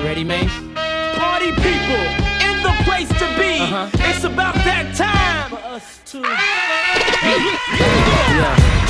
You ready, man? Party people in the place to be. Uh-huh. It's about that time for us to. yeah.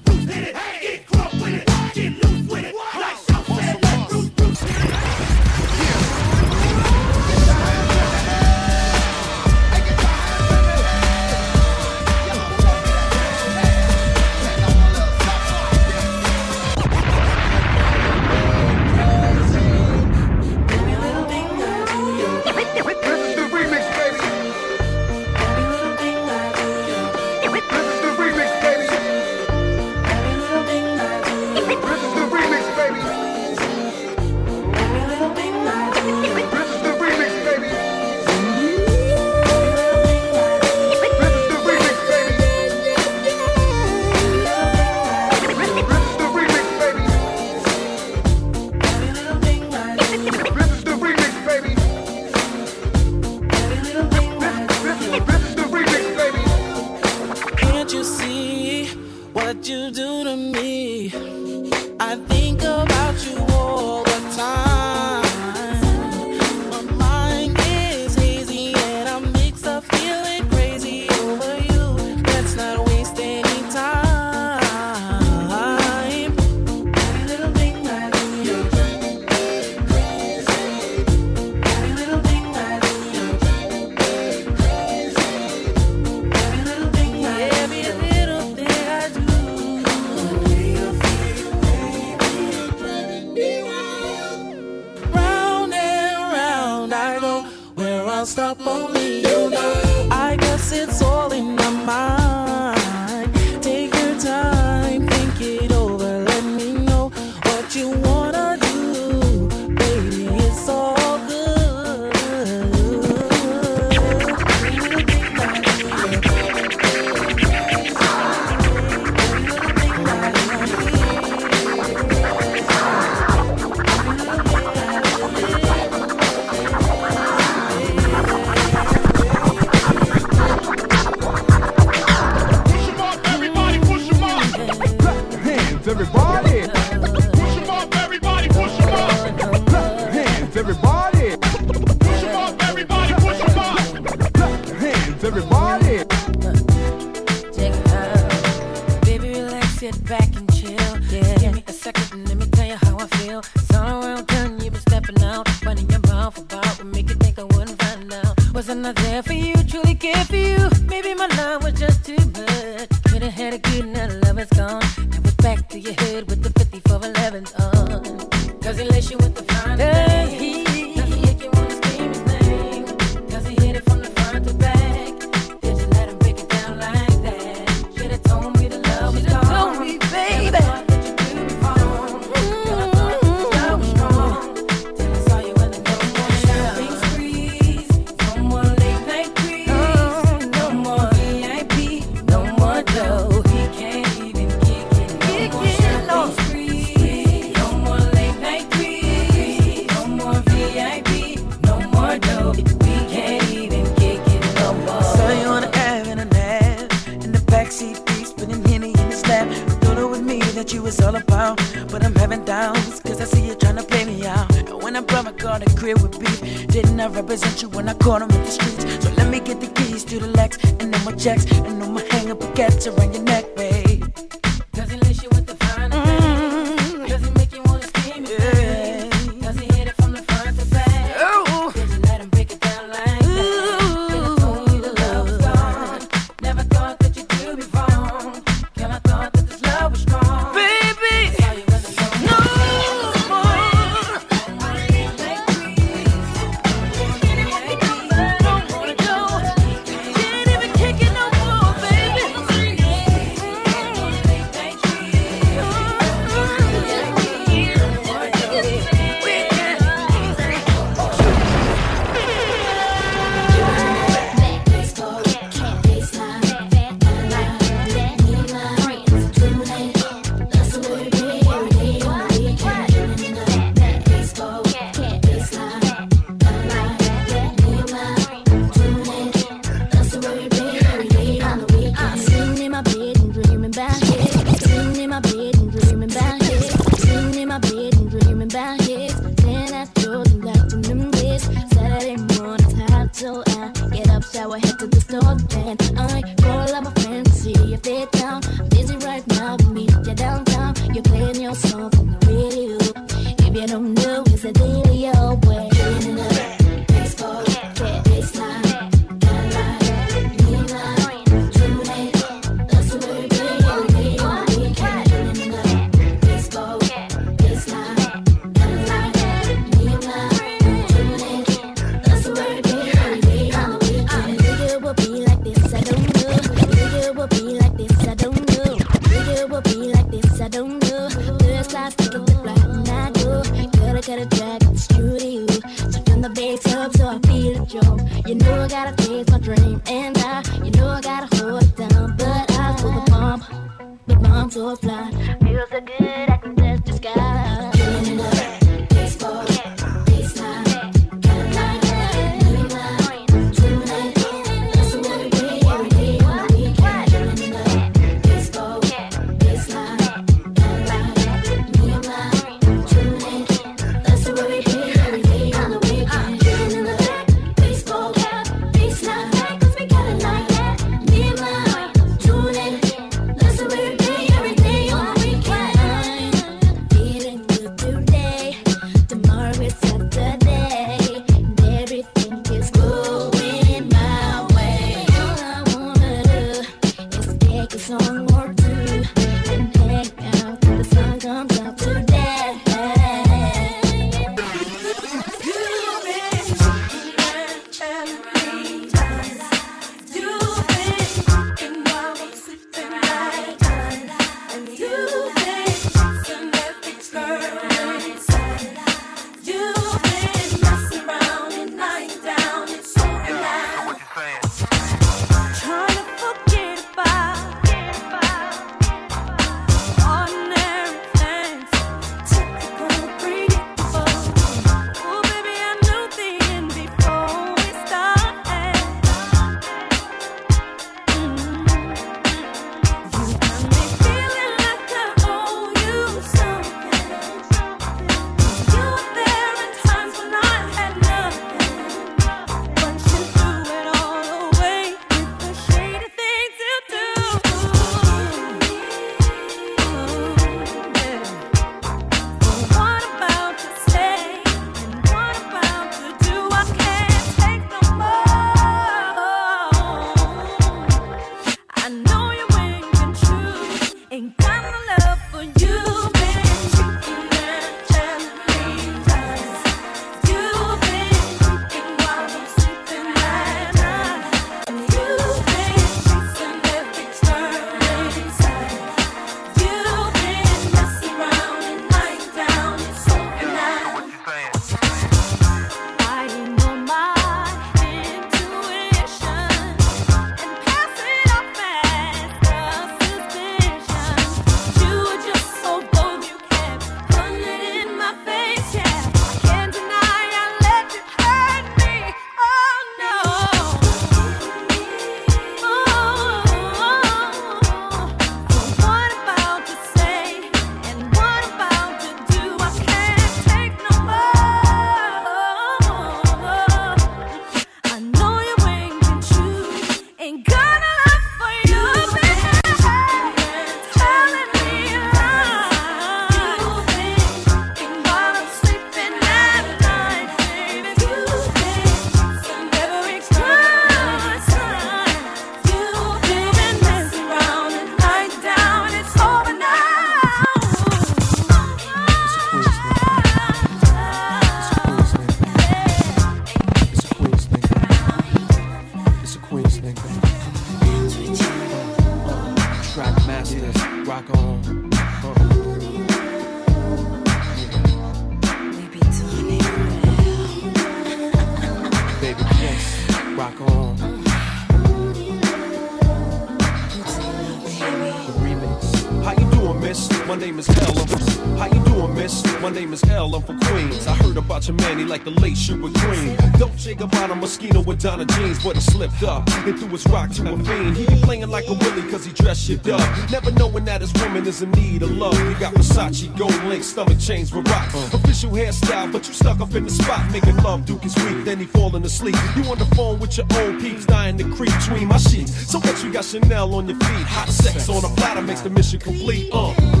Madonna jeans, but he slipped up and threw his rock to a fiend. He be playing like a willy cause he dressed shit up. Never knowing that his woman is in need of love. He got Versace, gold link, stomach chains with rocks. Uh. Official hairstyle, but you stuck up in the spot. Making love, Duke is weak, then he falling asleep. You on the phone with your old peeps, dying to creep between my sheets. So what you got Chanel on your feet? Hot sex on a platter makes the mission complete. Uh.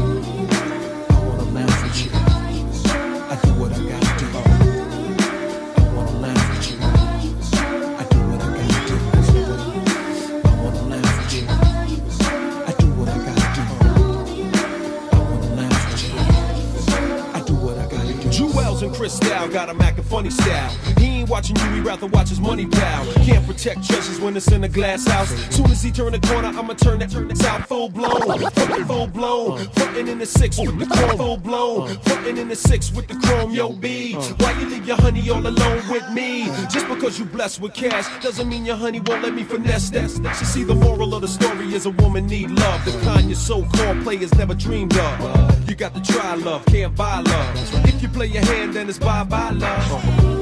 rather watch his money pile. Can't protect treasures when it's in a glass house. Soon as he turn the corner, I'ma turn that turn that out full blown, full blown, footin' in the six with the chrome, full blown, footin' in the six with the chrome. Yo, B, why you leave your honey all alone with me? Just because you blessed with cash doesn't mean your honey won't let me finesse that. You see the moral of the story is a woman need love, the kind your so-called players never dreamed of. You got to try love, can't buy love. If you play your hand, then it's bye bye love.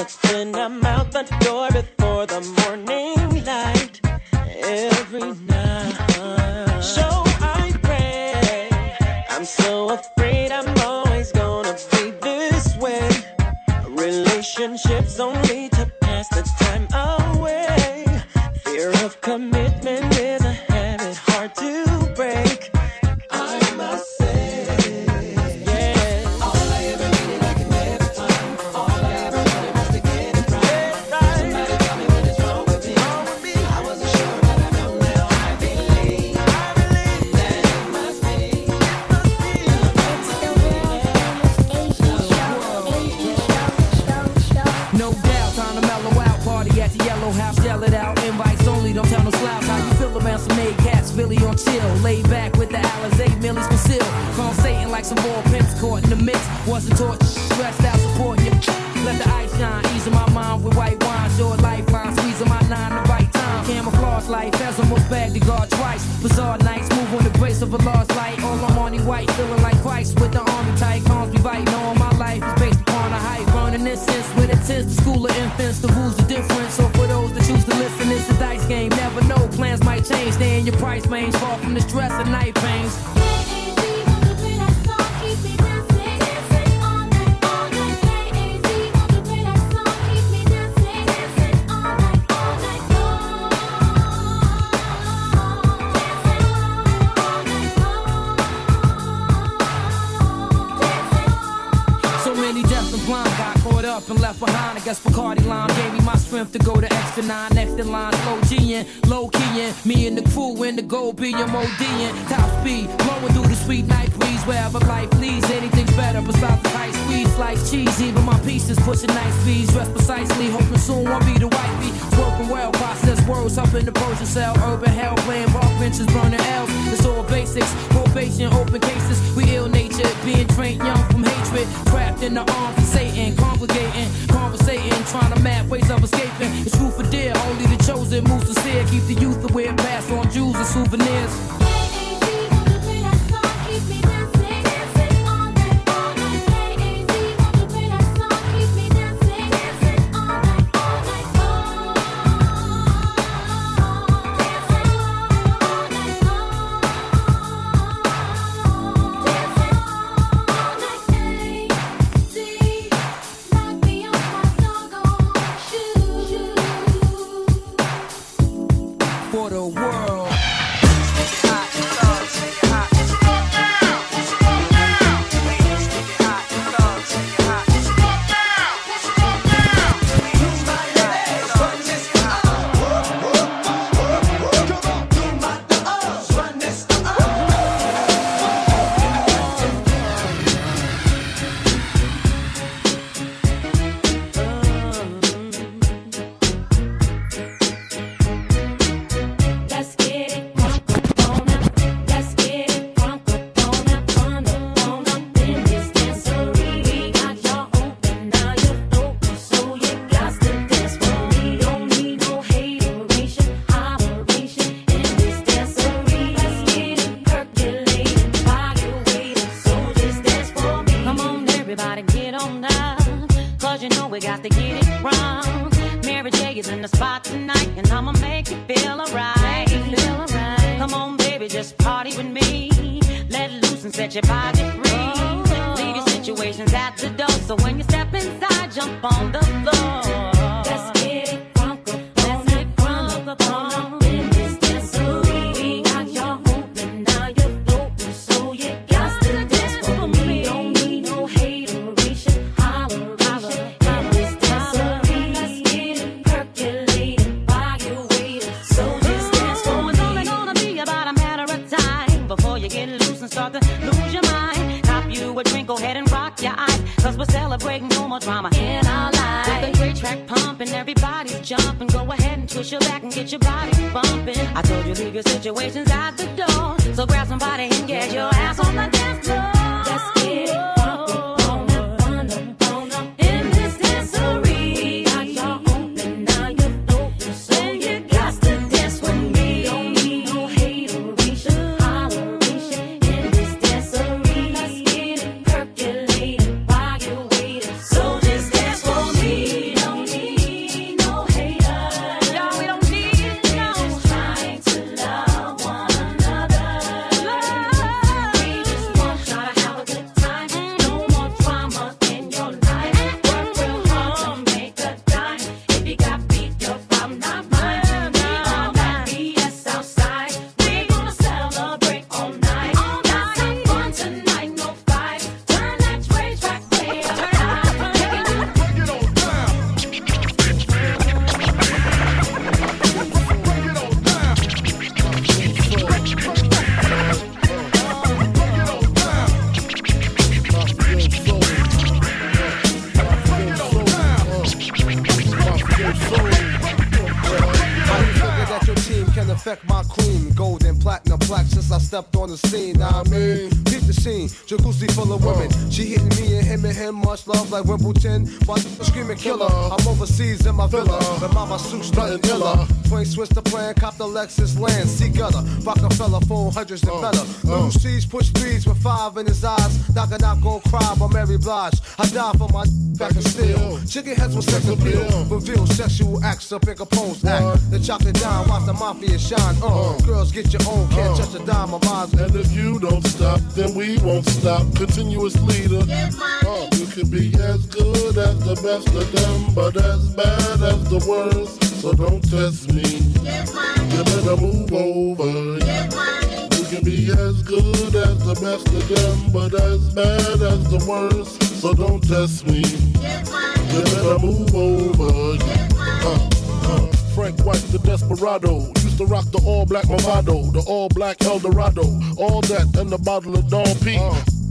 But when I'm out the door before the morning light, every night. So I pray. I'm so afraid I'm always gonna be this way. Relationships only. sell, process words, helping the Persian sell. Urban hell, playing rock, benches, burning L's. It's all basics, probation, open cases. We ill natured, being trained young from hatred. Trapped in the arms of Satan, congregating, conversating, trying to map ways of escaping. It's true for dear, only the chosen moves to see. Keep the youth aware, pass on jewels and souvenirs. Like Wimbledon. While screaming killer, I'm overseas in my villa. But mama suit stunting illa. Twin switch Rockefeller, hundreds and better. Lil' Cease push threes with five in his eyes. Knock it out, gon' cry by Mary Blige. I die for my back and steel. Chicken heads with sex appeal. Reveal sexual acts up in Capone's act. The chocolate dime, watch the mafia shine. Uh, girls get your own, can't touch a dime of mine. And if you don't stop, then we won't stop. Continuous leader. Uh, you can be as good as the best of them, but as bad as the worst. So don't test me. You better move over. Can be as good as the best of them, but as bad as the worst. So don't test me. You better move over. Uh, uh. Frank White, the desperado. Used to rock the all black Movado, the all black Eldorado. All that and a bottle of Dom P.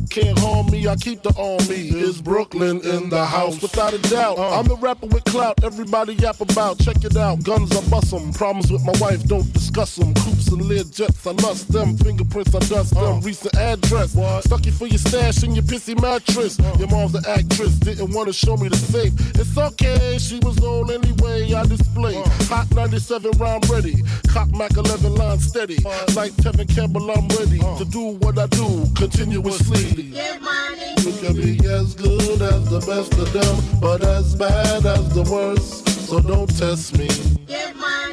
Can't harm me, I keep the army. It's Brooklyn in the house? Without a doubt. Uh. I'm the rapper with clout, everybody yap about. Check it out, guns I bust 'em. Problems with my wife, don't discuss 'em. Coops and Lear jets, I lust them. Fingerprints, I dust them. Uh. Recent address. Stuck you for your stash in your pissy mattress. Uh. Your mom's an actress, didn't want to show me the safe. It's okay, she was old anyway, I display. Hot 97 round ready. Cock Mac 11 line steady. Like Tevin Campbell, I'm ready to do what I do continuously. You can be as good as the best of them, but as bad as the worst. So don't test me.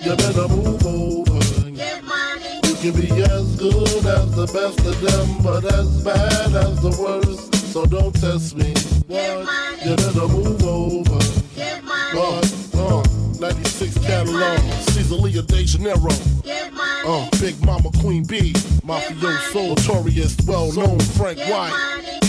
You better move over. You can be as good as the best of them, but as bad as the worst. So don't test me. What? You better move over. Uh, uh, 96 catalog, Caesar Lea De Janeiro. Uh, Big Mama Queen B, Mafioso, notorious, well known Frank White.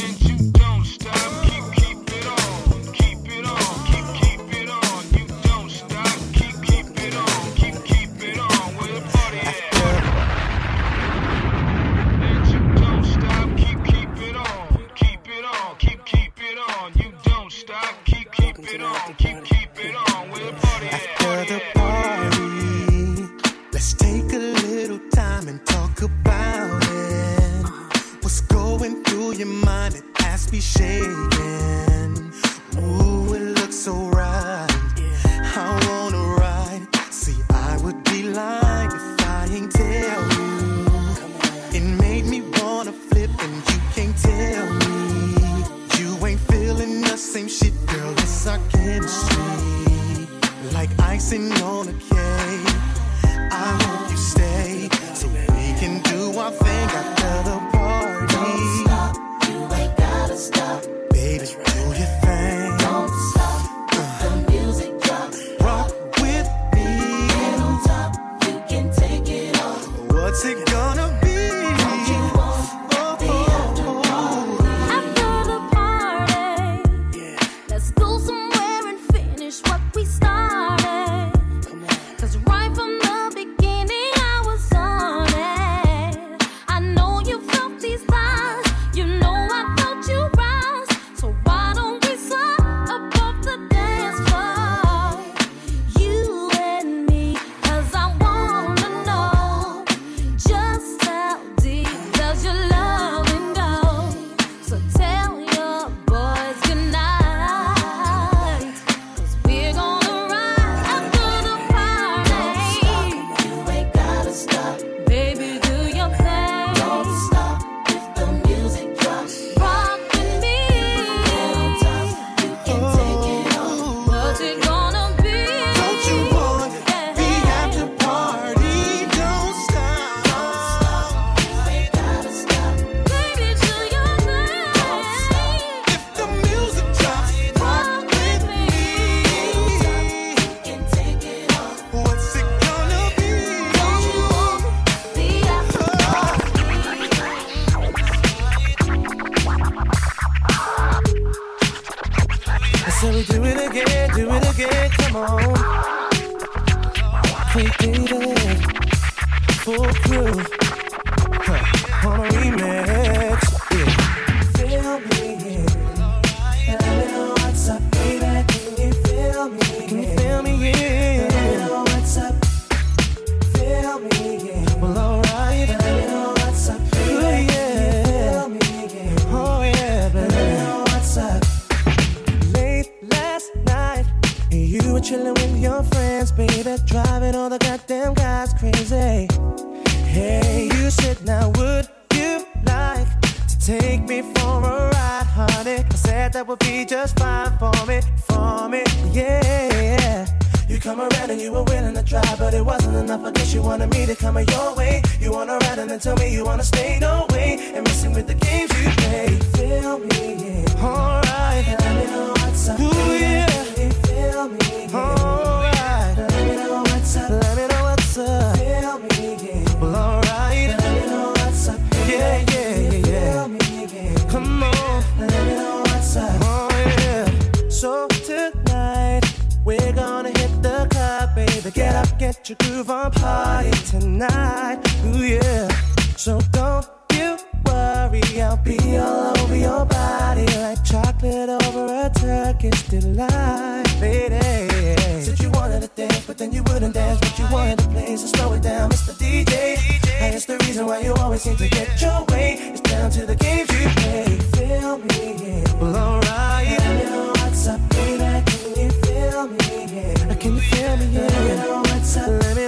Me, yeah? Let me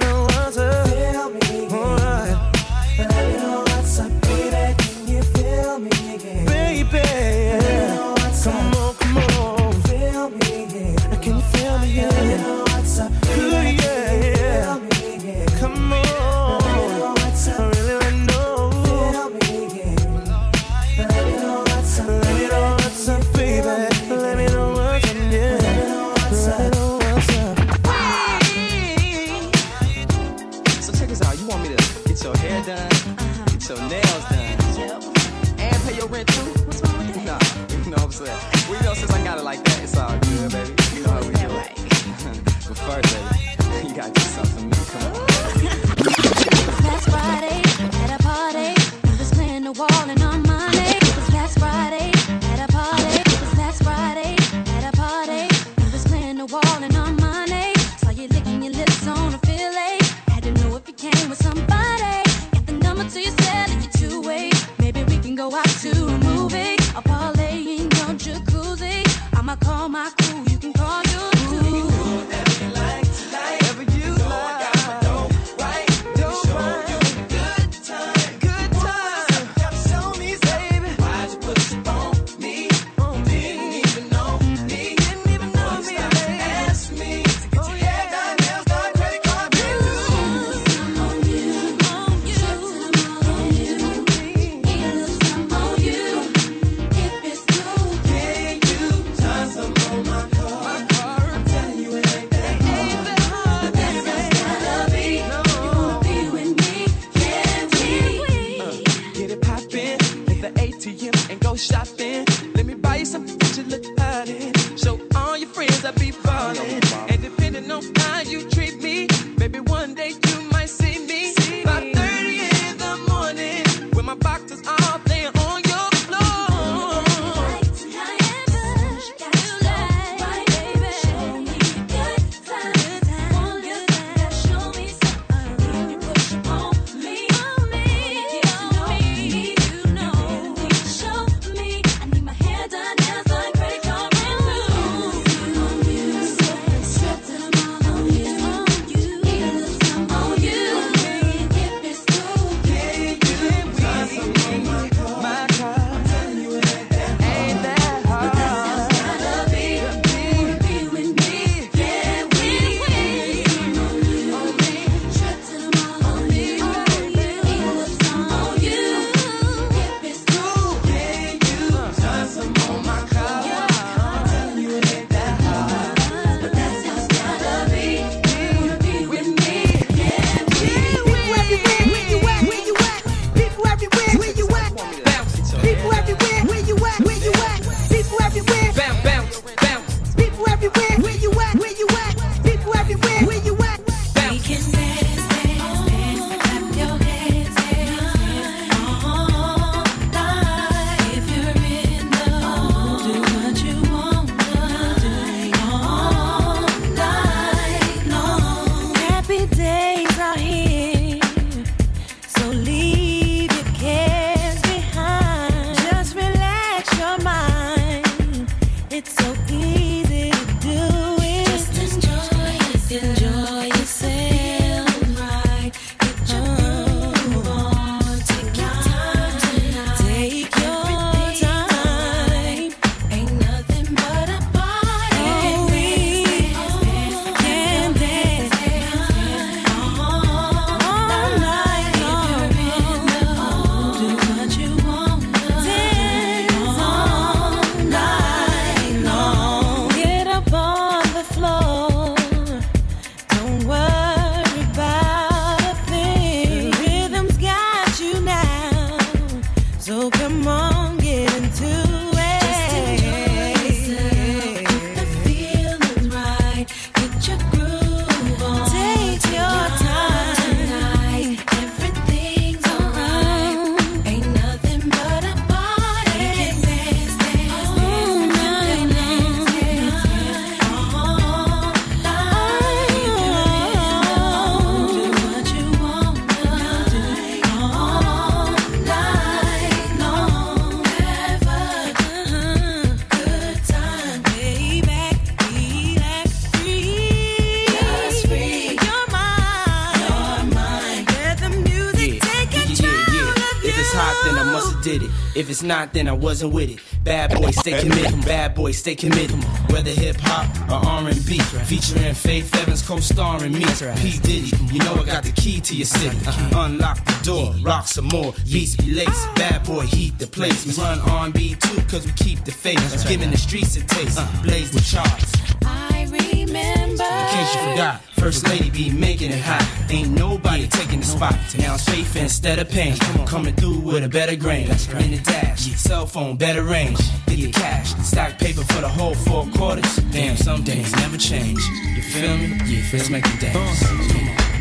not, then I wasn't with it. Bad boy, stay committed. Bad boy, stay committed. Whether hip hop or R&B, featuring Faith Evans co-starring me. P Diddy, you know I got the key to your city. Uh-huh. Unlock the door, rock some more. Beats be laced. Bad boy, heat the place. We run R&B too, cause we keep the faith. Giving the streets a taste. Uh-huh. Blaze the charts. I remember. In case you forgot, First Lady be making it hot. Ain't nobody taking the spot. Now it's faith instead of pain. Coming through with a better grain. In the dash, cell phone, better range. Get the cash, stack paper for the whole four quarters. Damn, some days never change. You feel me? Yeah, let's make it dance. Come on,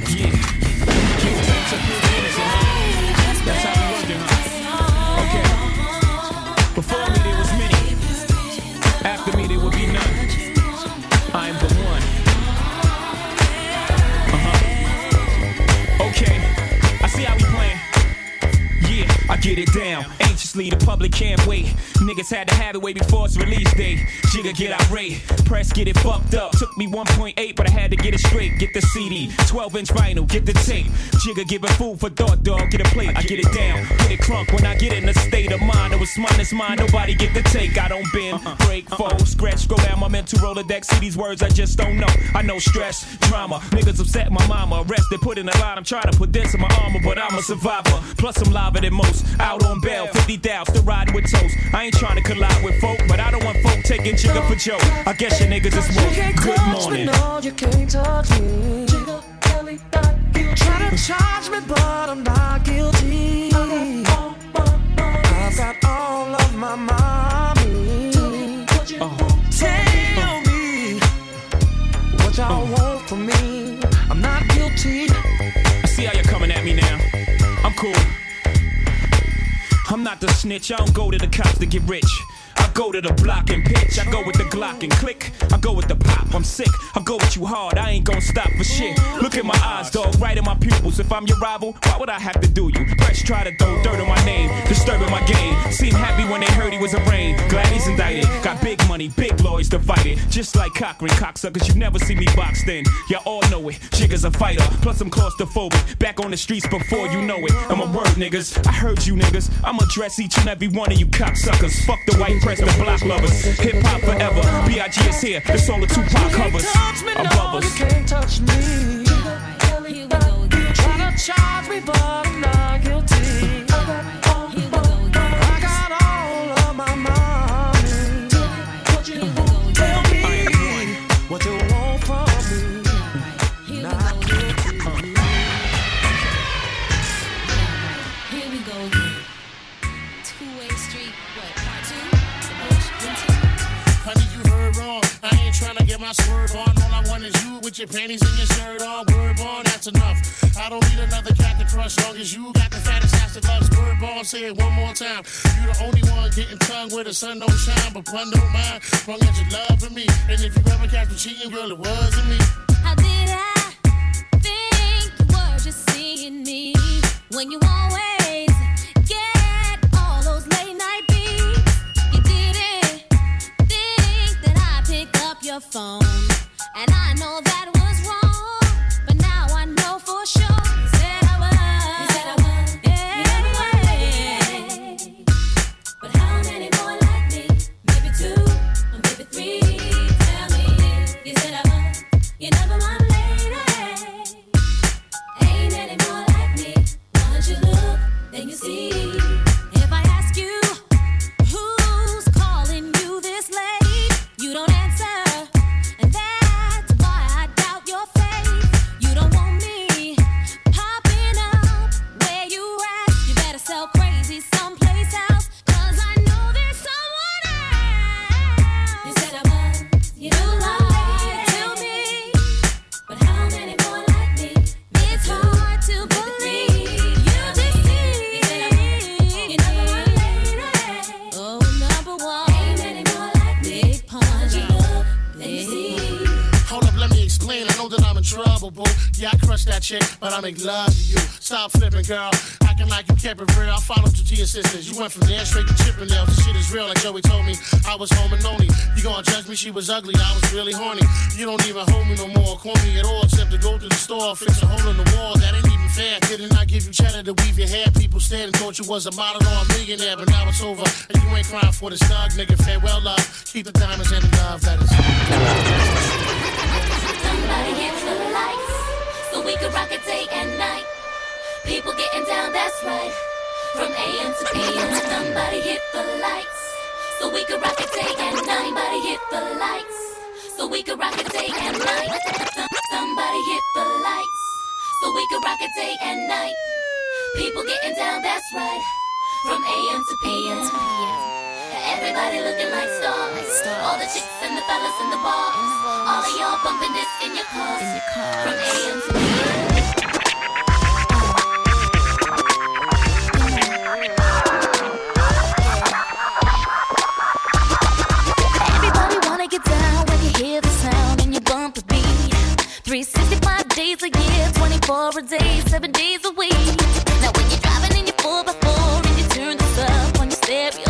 let's get it. That's how we working, huh? Okay. Public can't wait. Niggas had to have it way before its release date. Jigga get irate, press get it fucked up. Took me 1.8, but I had to get it straight. Get the CD, 12 inch vinyl, get the tape. Jigga giving food for thought, dog. Get a plate, I get it down. Get it crunk when I get in a state of mind. It was mine, it's mine. Nobody get the take. I don't bend, uh-uh, break, uh-uh. fold, scratch, scroll down my mental Rolodex. See these words, I just don't know. I know stress, drama. Niggas upset my mama. Arrested, put in a lot. I'm trying to put this in my armor, but I'm a survivor. Plus, I'm liver than most. Out on bail, 50 thou, still riding with toast. I ain't trying to collide with folk, but I don't want folk taking Jigga for joke. I guess your niggas is woke. Good morning. No, you can't touch me. Try to charge me, but I'm not guilty. I've got all of my mommy. Tell me what y'all oh. want from me. I'm not guilty. I see how you're coming at me now. I'm cool. Not the snitch. I don't go to the cops to get rich. Go to the block and pitch. I go with the Glock and click. I go with the pop. I'm sick. I go with you hard. I ain't gonna stop for shit. Look at my eyes, dog, right in my pupils. If I'm your rival, why would I have to do you? Fresh try to throw dirt on my name, disturbing my game. Seemed happy when they heard he was a brain. Glad he's indicted. Got big money, big lawyers to fight it. Just like Cochran, cocksuckers, you never see me boxed in. Y'all all know it. Jigga's a fighter. Plus I'm claustrophobic. Back on the streets before you know it. I'm a word, niggas. I heard you niggas. I'ma address each and every one of you cocksuckers. Fuck the white press, the block lovers. Hip hop forever. B.I.G. is here. It's all the Tupac covers. Above You us. can't touch me. Try to charge me, but I'm not get swerve on. All I want is you with your panties and your shirt on. Word on, that's enough. I don't need another cat to crush. Long as you got the fattest ass that loves word on. Say it one more time. You the only one getting tongue where the sun don't shine, but pun don't mind. Long as you love for me. And if you ever catch me cheating, girl, it wasn't me. How did I think you were just seeing me when you always phone, and I know that was wrong, but now I know for sure. That chick, but I make love to you. Stop flipping, girl. Acting like you kept it real. I followed your assistants. You went from there straight to Chippendale. This shit is real, like Joey told me. I was home and lonely. You gonna judge me? She was ugly. I was really horny. You don't even hold me no more, call me at all, except to go to the store, fix a hole in the wall. That ain't even fair. Didn't I give you cheddar to weave your hair? People stared and thought you was a model or a millionaire, but now it's over. And you ain't crying for this dog, nigga. Farewell, love. Keep the diamonds and the love letters. Somebody that's right. From AM to PM, somebody hit the lights so we could rock it day and night. Somebody hit the lights so we could rock it day and night. Somebody hit the lights so we could rock it day and night. People getting down, that's right. From AM to PM. Everybody looking like stars. All the chicks and the fellas in the bars. All of y'all bumping this in your cars. From AM to PM. 365 days a year, 24 a day, 7 days a week. Now when you're driving in your 4x4 and you turn this up on your stereo.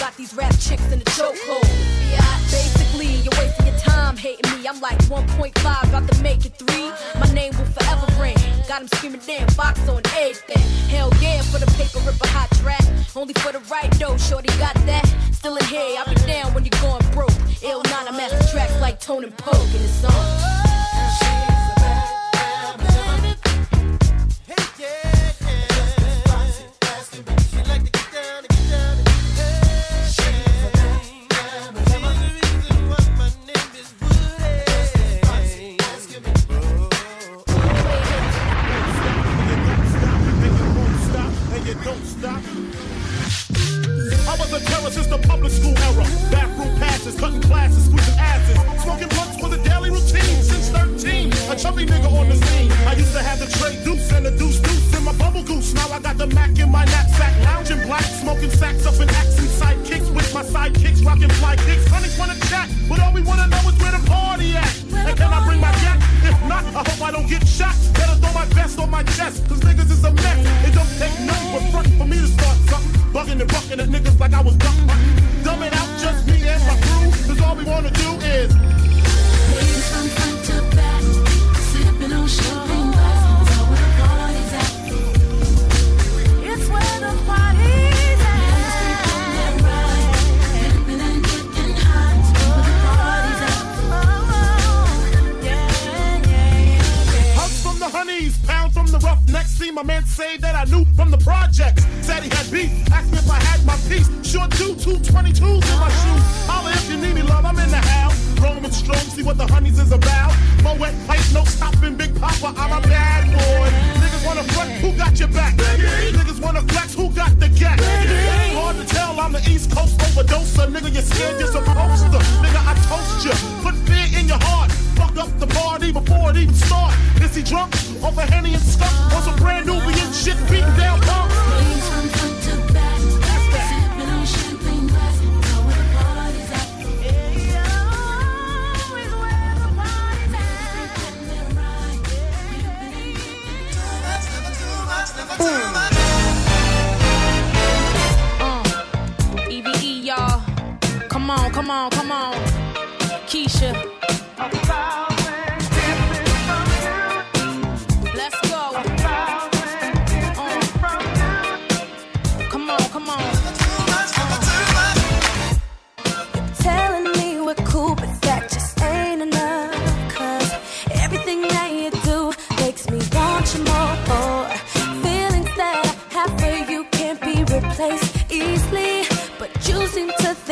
Got these rap chicks in the chokehold. Basically, you're wasting your time hating me. I'm like 1.5, about to make it three. My name will forever ring. Got him screaming, damn, box on everything. Hell yeah, for the paper, rip a hot track. Only for the right though, shorty got that. Still in here, I'll be down when you're going broke. Ill nine, I master tracks like Tone and Poke in the song. I don't get shot. Better throw my vest on my chest, cause niggas is a mess. It don't take nothing but front for me to start something. Bugging and bucking at niggas like I was ducking. My man say that I knew from the projects. Said he had beef, asked me if I had my piece. Sure do, two 22s in my shoes. Holla if you need me, love, I'm in the house. Roaming strong, see what the honeys is about. My wet pipe, no stopping, Big Papa, I'm a bad boy. Niggas wanna front, who got your back? Niggas wanna flex, who got the gat? Hard to tell, I'm the East Coast overdoser. Nigga, you're scared, you're supposed to. Nigga, I party before it even start. Is he drunk? Off a Henny and? On some brand new shit beating down pumps? Uh, EVE, E, y'all. Come on, come on, come on. Keisha.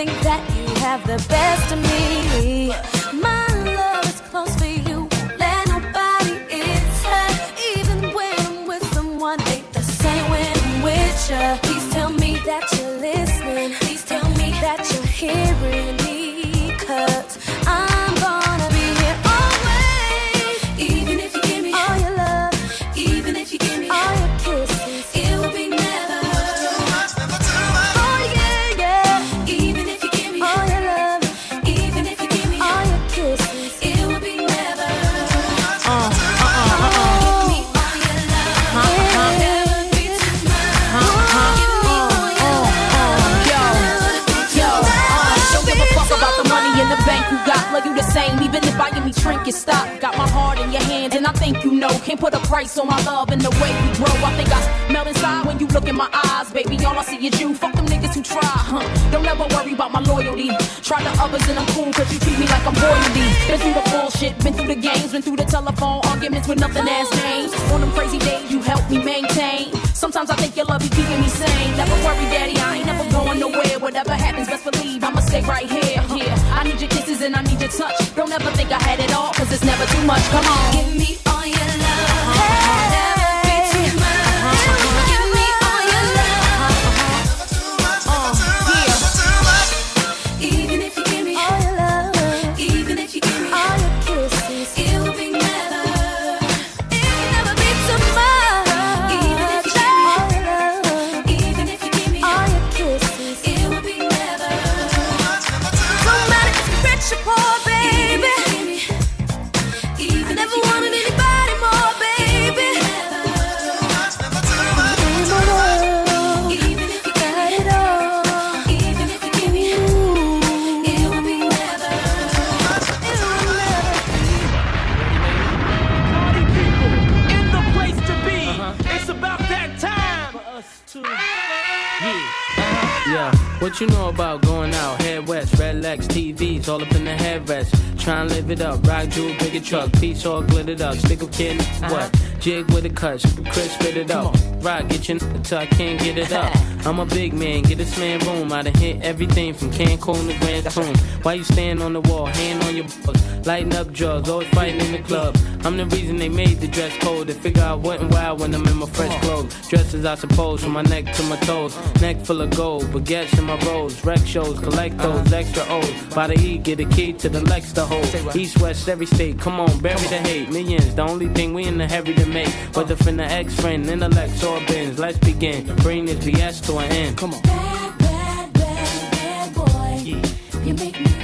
Think that you have the best of me. Can't put a price on my love and the way we grow. I think I melt inside when you look in my eyes, baby. All I see is you. Fuck them niggas who try, huh? Don't ever worry about my loyalty. Try the others and I'm cool, cause you treat me like I'm royalty. Been through the bullshit, been through the games, been through the telephone arguments with nothing as names. On them crazy days, you help me maintain. Sometimes I think your love be keeping me sane. Never worry, daddy, I ain't never going nowhere. Whatever happens, best believe I'ma stay right here. Yeah, I need your kisses and I need your touch. Don't ever think I had it all, cause it's never too much. Come on. All up in the headrest. Try and live it up, rock jewel, bigger truck, piece all glittered up. Stick a kid, what? Jig with a cut, Chris spit it up. Rock, get your n- till I can't get it up. I'm a big man, get this man room. I done hit everything from Cancun to Grand Tune. Why you stand on the wall, hand on your balls, lighting up drugs, always fighting in the club. I'm the reason they made the dress code. They figure I went wild when I'm in my fresh clothes. Dressed as I suppose, from my neck to my toes. Neck full of gold, baguettes in my rolls. Rec shows, collect those uh-huh. extra O's. By the E, get a key to the Lex to hold. East, west, every state, come on, bury the hate. Millions, the only thing we in the heavy to make. Whether from the ex friend, intellect, or bins. Let's begin. Bring this BS to an end. Come on. Bad boy, you make me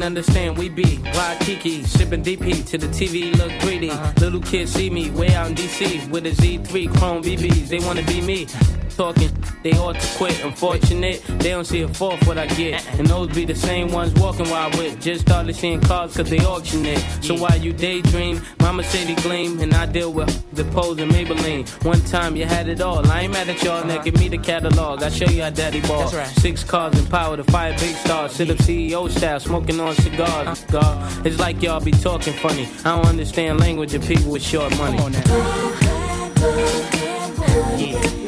Can't understand, we be Waikiki, shipping DP to the TV, look greedy. Uh-huh. Little kids see me way out in DC with a Z3 Chrome BBs. They wanna be me. Talking, they ought to quit. Unfortunate, they don't see a fourth what I get. And those be the same ones walking while I with. Just started seeing cars cause they auction it. So while you daydream, mama say they gleam, and I deal with the pose and Maybelline. One time you had it all. I ain't mad at y'all, now uh-huh. give me the catalog. I show you how daddy ball. That's right. Six cars and power to fire big stars. Sit up CEO style, smoking on cigars. God, it's like y'all be talking funny. I don't understand language of people with short money. Come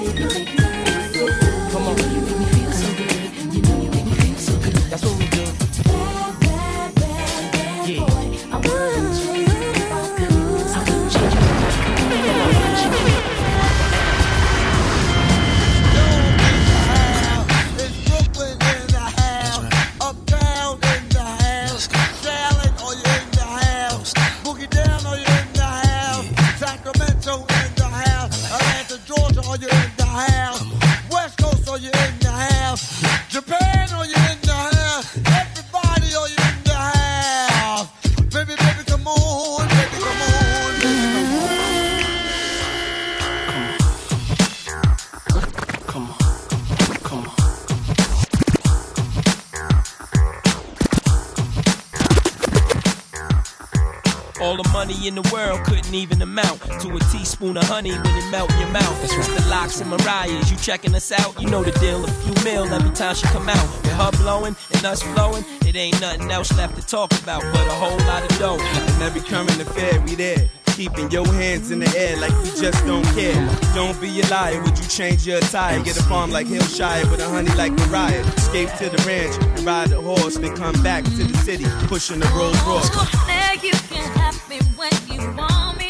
world couldn't even amount to a teaspoon of honey when it melt in your mouth. That's right. The Lox and Mariah's, you checking us out? You know the deal, a few mil every time she come out. With her blowing and us flowing, it ain't nothing else left to talk about but a whole lot of dough. And every current affair, we there. Keeping your hands in the air like we just don't care. Don't be a liar, would you change your attire? Get a farm like Hillshire with a honey like Mariah. Escape to the ranch and ride a horse, then come back to the city, pushing the Rolls Royce. Oh, Now you can have me when you want me.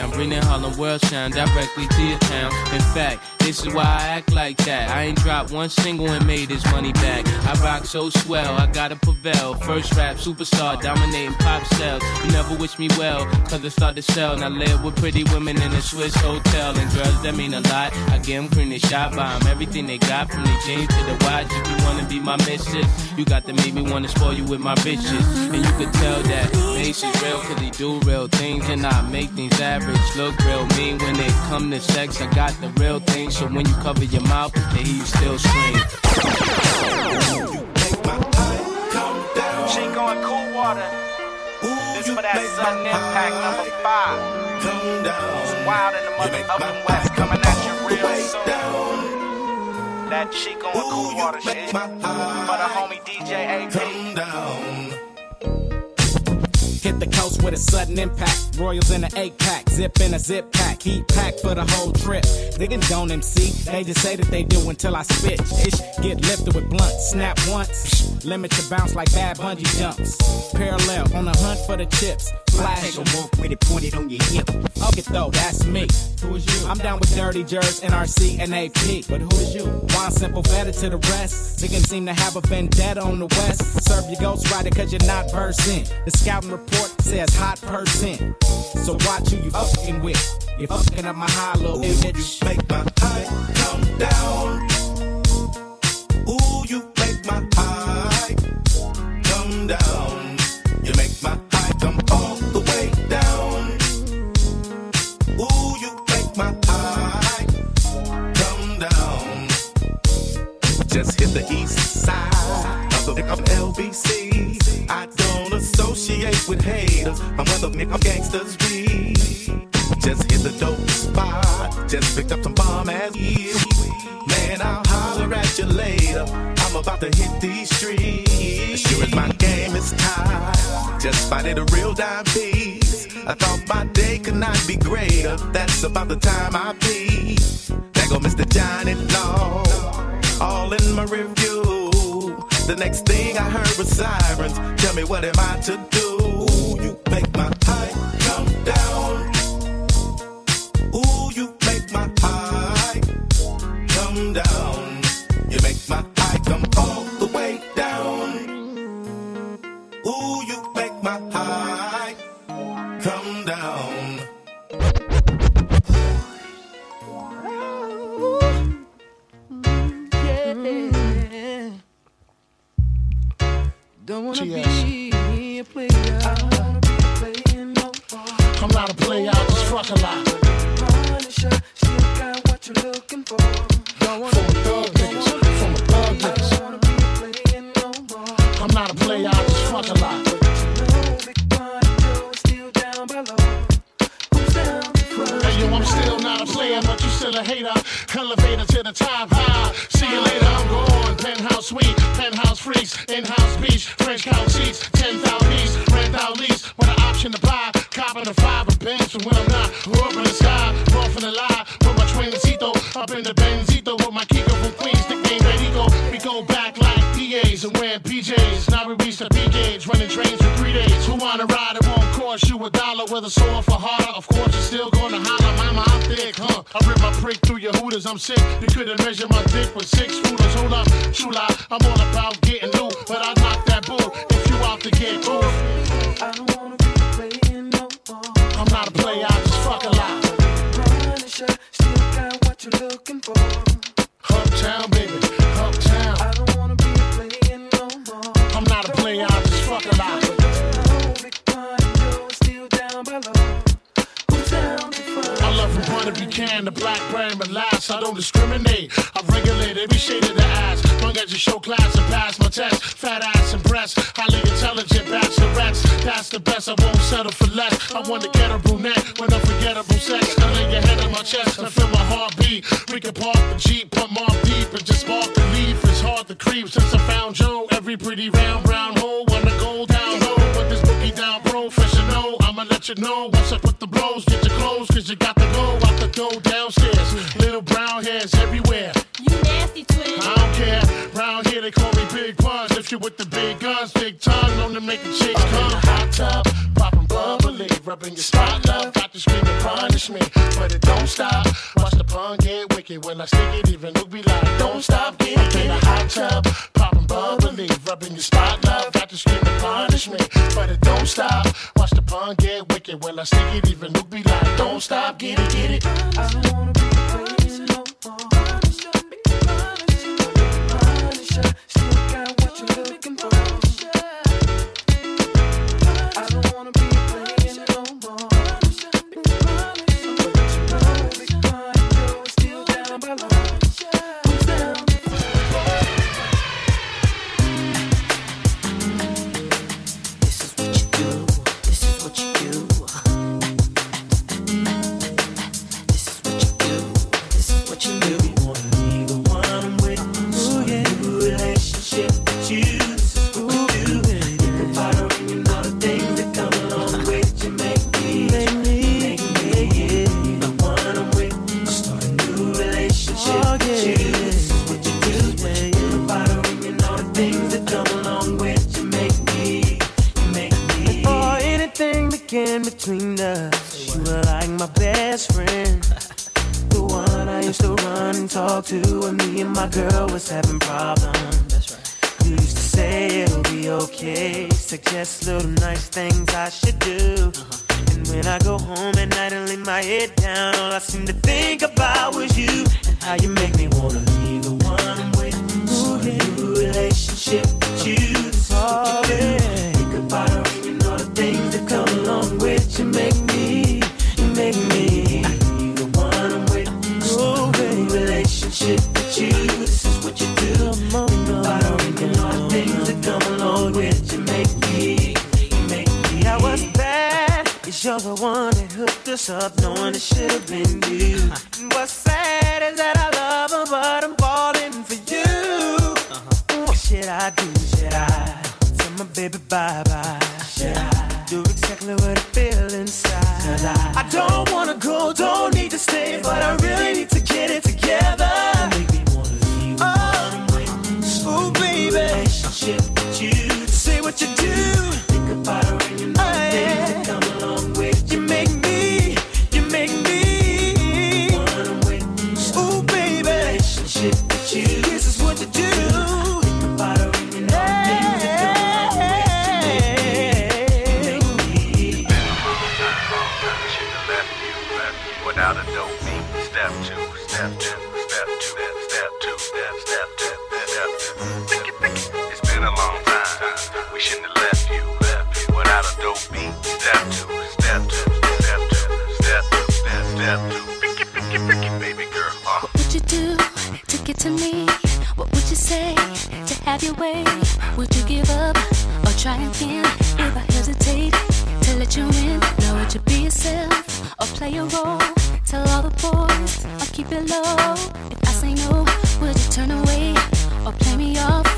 Your house down. Bring that Harlem World sound directly to your town. In fact, this is why I act like that. I ain't dropped one single and made this money back. I rock so swell, I gotta prevail. First rap superstar, dominating pop sales. You never wish me well, cause I start to sell. Now live with pretty women in a Swiss hotel. And girls that mean a lot. I give them cream, they shot by 'em. Everything they got from the jeans to the watch. If you wanna be my mistress, you got to make me wanna spoil you with my bitches. And you could tell that Mase is real, cause he do real things. And I make things average look real mean. When it come to sex, I got the real thing. So when you cover your mouth, they hear you still scream. Chico and Coolwadda. This for that sudden impact number five. It's wild in the motherfucking west coming at you real soon. That Chico and Coolwadda shit. For the homie DJ AP. Hit the coast with a sudden impact. Royals in an eight pack, zip in a zip pack, heat pack for the whole trip. Niggas don't MC, they just say that they do until I spit. Ish, get lifted with blunt, snap once. Psh, limit your bounce like bad bungee jumps. Parallel on the hunt for the chips. Flash Take a walk with it pointed on your hip. Okay, though, that's me. Who is you? I'm down with Dirty Jers, NRC, and AP. But who is you? One simple better to the rest. Niggas seem to have a vendetta on the west. Serve your ghost rider cause you're not versed in. The scouting report says hot person. So watch who you fucking with. You're fucking up my high little bitch. make my high come down. Ooh, you make my high come down. You make my high come all the way down. Ooh, you make my high come down. Just hit the east side of the of LBC. I associate with haters. The nigga gangsters be. Just hit the dope spot. Just picked up some bomb ass weed. Man, I'll holler at you later. I'm about to hit these streets. Sure as my game is tied. Just spotted a real dime piece. I thought my day could not be greater. That's about the time I pee. There go Mr. Johnny Law. All in my review. The next thing I heard was sirens. Tell me what am I to do? Ooh, you make my high come down. Ooh, you make my high come down. You make my high come all the way down. Ooh, you make my high come down. Don't wanna be a player. I don't wanna be playing no more. I'm not a player, I just fuck a lot. Punisher, still got what you're looking for. Don't wanna From thug niggas, from a thug niggas. I'm not a player, I just fuck a lot. Hey yo, I'm still not a player, but you still the hater. Elevator to the top high. See you later, I'm gone. Penthouse suite, penthouse freaks, in-house beach, French couch seats, 10,000 piece, rent out lease. With an option to buy, copping a five or bench. And when I'm not, up in the sky, off in the lie. With my twincito, up in the Benzito with my Kiko from Queens, nickname Perico. We go back like PAs and wearing PJs. Now we reach the P gauge, running trains for three days. Who wanna ride? It won't cost you a dollar. Whether sore for harder, of course you're still through your hooters. I'm sick. You couldn't measure my dick with six rulers. Hold up, chula. I'm all about getting loot, discriminate. I regulate every shade of the ass. Long as you show class and pass my test. Fat ass and breasts, highly intelligent bachelorettes. That's the best, I won't settle for less. I want to get a brunette with unforgettable sex. I lay your head on my chest and feel my heartbeat. We can park the Jeep, put more deep and just spark the leaf. It's hard to creep since I found Joe. Every pretty round brown hole wanna go down low. Put this boogie down professional. I'ma let you know once I the chicks come. Hot tub, popping bubbly, rubbing your spot love. Got to scream and punish me, but it don't stop. Watch the pun get wicked when I stick it. Even Luke be like, don't stop, get it. In the hot tub, popping bubbly, rubbing your spot love. Got to scream and punish me, but it don't stop. Watch the pun get wicked when I stick it. Even Luke be like, don't stop, get it, get it. I sticking between us. You were like my best friend. The one I used to run and talk to when me and my girl was having problems. That's right. You used to say it'll be okay. Suggest little nice things I should do. And when I go home at night and lay my head down, all I seem to think about was you and how you make me wanna be the one I'm with. Ooh, new relationship with you. It's all one that hooked us up, knowing it should have been you. What's sad is that I love her, but I'm falling for you. Uh-huh. What should I do? Should I tell my baby bye bye? Should I do exactly what I feel inside? I? I don't wanna go, don't need to stay, but I really need to get it together. Make me oh. wanna leave. Oh, baby. With you. Say what you do. myself or play a role. Tell all the boys I'll keep it low. If I say no, would you turn away or play me off?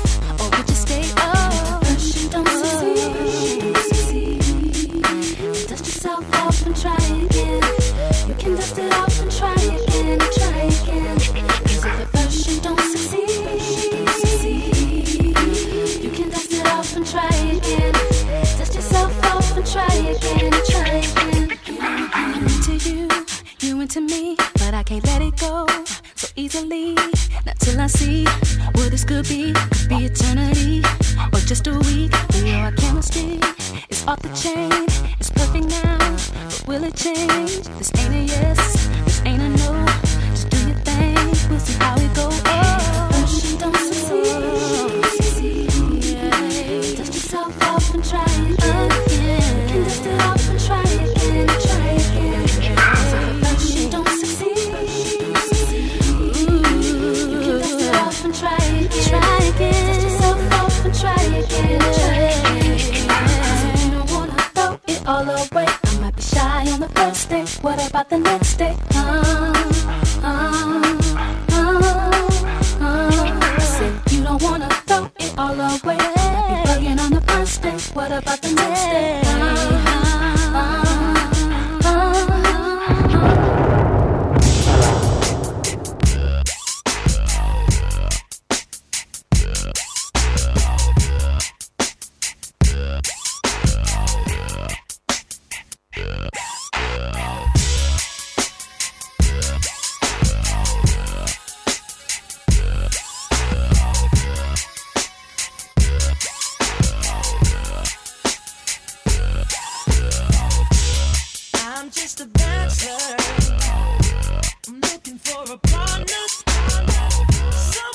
I'm just a bachelor. I'm looking for a partner. Some